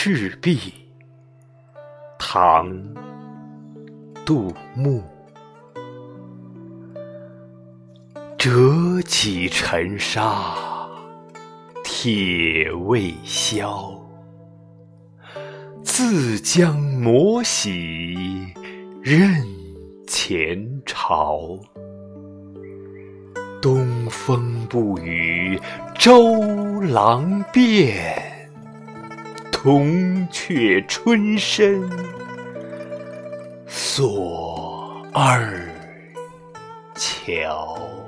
赤壁，唐·杜牧。折戟沉沙，铁未销。自将磨洗认前朝。东风不与周郎便。铜雀春深锁二乔。